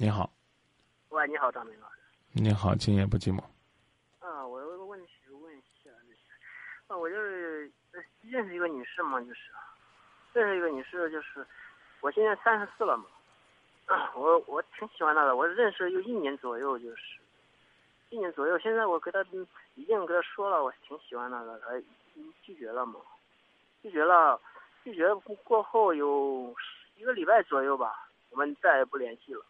你好，喂，你好，张明老师。你好，今夜不寂寞。啊，我有个问题问一下，啊，我就是认识一个女士嘛，就是认识一个女士，就是我现在三十四了嘛，我我挺喜欢她的，我认识有一年左右，就是一年左右。现在我跟她已经跟她说了，我挺喜欢她的，她拒绝了嘛，拒绝了，拒绝过后有一个礼拜左右吧，我们再也不联系了。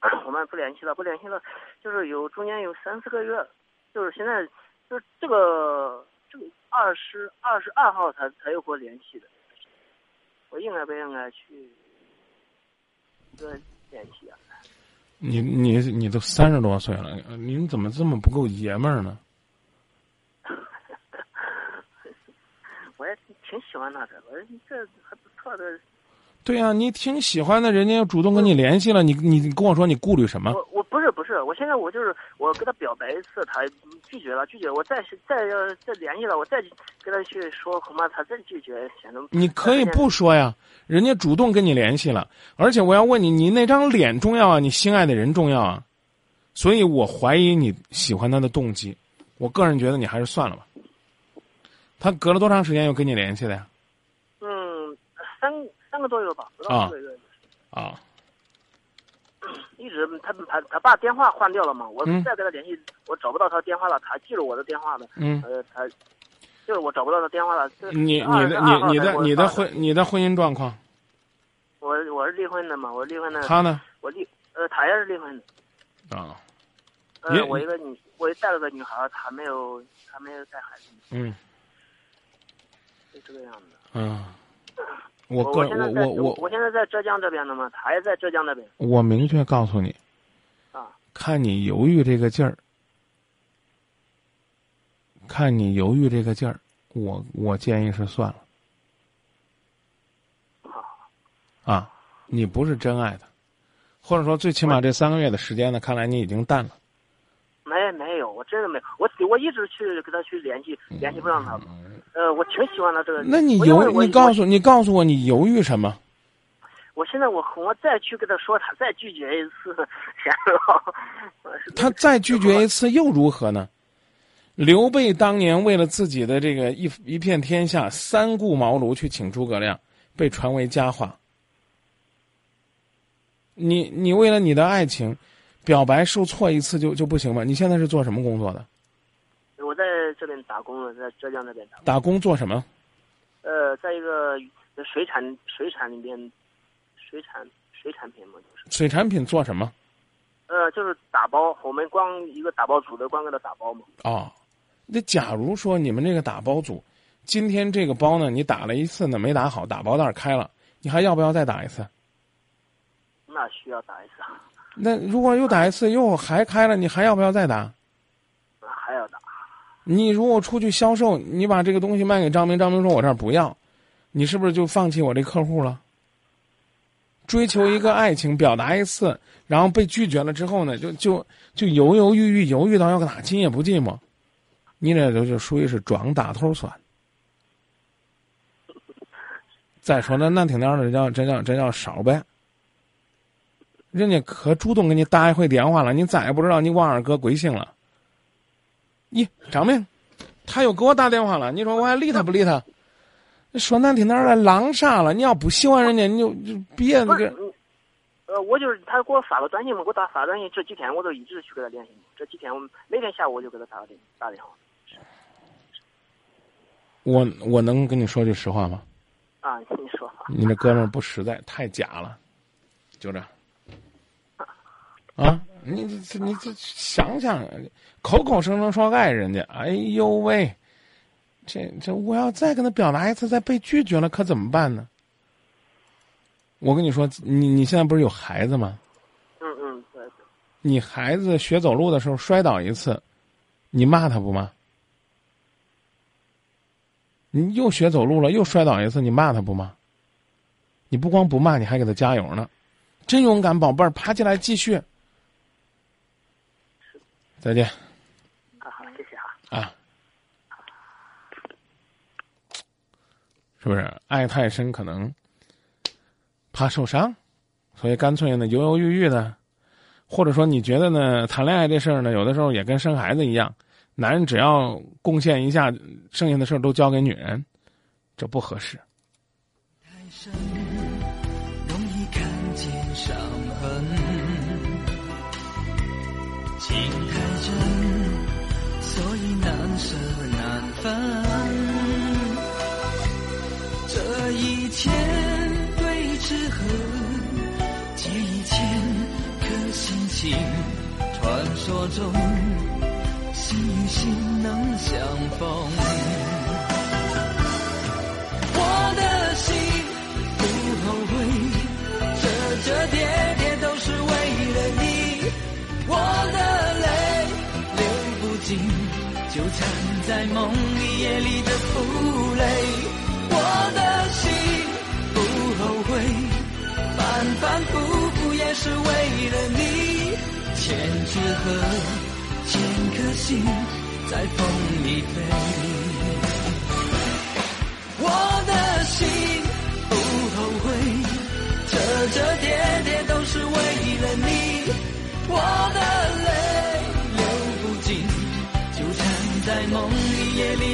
我们不联系了，不联系了，就是有中间有三四个月，就是现在，就是这个这个二十二十二号才才又给我联系的，我应该不应该去跟联系啊？你你你都三十多岁了，您怎么这么不够爷们儿呢？我也挺喜欢他的，我这还不错的。对呀，你挺喜欢的，人家又主动跟你联系了，你你跟我说你顾虑什么？我我不是不是，我现在我就是我跟他表白一次，他拒绝了，拒绝，我再再要再联系了，我再跟他去说，恐怕他再拒绝，显得你可以不说呀，人家主动跟你联系了，而且我要问你，你那张脸重要啊，你心爱的人重要啊，所以我怀疑你喜欢他的动机，我个人觉得你还是算了吧。他隔了多长时间又跟你联系的呀？嗯，三。个多月吧，不到四个月。啊。一直他他他把电话换掉了嘛，我再跟他联系，我找不到他电话了，他记住我的电话的。嗯。呃，他就是我找不到他电话了。你你的你你的你的婚你的婚姻状况？我我是离婚的嘛，我离婚的。他呢？我离呃，他也是离婚的。啊。呃，我一个女，我带了个女孩，她没有，她没有带孩子。嗯。就这个样子。嗯。我个我我我我现在在浙江这边的嘛，他也在浙江那边。我明确告诉你，啊，看你犹豫这个劲儿，看你犹豫这个劲儿，我我建议是算了。啊，你不是真爱的，或者说最起码这三个月的时间呢，看来你已经淡了。没没有，我真的没，我我一直去跟他去联系，联系不上他。呃，我挺喜欢他这个。那你犹你告诉你告诉我你犹豫什么？我现在我我再去跟他说，他再拒绝一次，天呐！他再拒绝一次又如何呢？刘备当年为了自己的这个一一片天下，三顾茅庐去请诸葛亮，被传为佳话。你你为了你的爱情，表白受挫一次就就不行吗？你现在是做什么工作的？我在这边打工了，在浙江那边打。打工做什么？呃，在一个水产水产里面，水产水产品嘛，就是。水产品做什么？呃，就是打包，我们光一个打包组的，光给他打包嘛。哦，那假如说你们这个打包组，今天这个包呢，你打了一次呢没打好，打包袋开了，你还要不要再打一次？那需要打一次。那如果又打一次又还开了，你还要不要再打？你如果出去销售，你把这个东西卖给张明，张明说我这儿不要，你是不是就放弃我这客户了？追求一个爱情，表达一次，然后被拒绝了之后呢，就就就犹犹豫豫，犹豫到要打，今夜不寂寞，你这就就属于是装大头蒜。再说那难听点的，叫这叫这叫少呗。人家可主动给你打一回电话了，你再也不知道你王二哥贵姓了。咦，张明，他又给我打电话了。你说我还理他不理他？说难听点儿浪啥了？你要不喜欢人家，你就就别那个。呃，我就是他给我发个短信嘛，给我打发短信。这几天我都一直去给他联系。这几天我每天下午我就给他打个电打电话。我我能跟你说句实话吗？啊，你说。你那哥们儿不实在，太假了，就这。啊。你这你这想想，口口声声说爱人家，哎呦喂，这这我要再跟他表达一次，再被拒绝了，可怎么办呢？我跟你说，你你现在不是有孩子吗？嗯嗯，对。你孩子学走路的时候摔倒一次，你骂他不骂？你又学走路了，又摔倒一次，你骂他不骂？你不光不骂，你还给他加油呢，真勇敢，宝贝儿，爬起来继续。再见。啊，好，谢谢哈。啊，是不是爱太深可能怕受伤？所以干脆呢犹犹豫豫的，或者说你觉得呢谈恋爱这事儿呢，有的时候也跟生孩子一样，男人只要贡献一下，剩下的事儿都交给女人，这不合适。太真，所以难舍难分。这一千对之合，借一千颗心情，传说中心与心能相逢。我的心不后悔，这这纠缠在梦里夜里的负累。我的心不后悔，反反复复也是为了你。千纸鹤，千颗心在风里飞。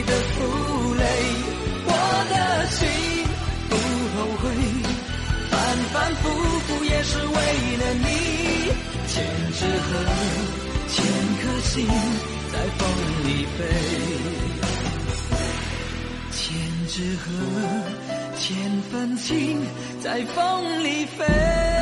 的负累。我的心不后悔，反反复复也是为了你。千纸鹤，千颗心在风里飞。千纸鹤，千份情在风里飞。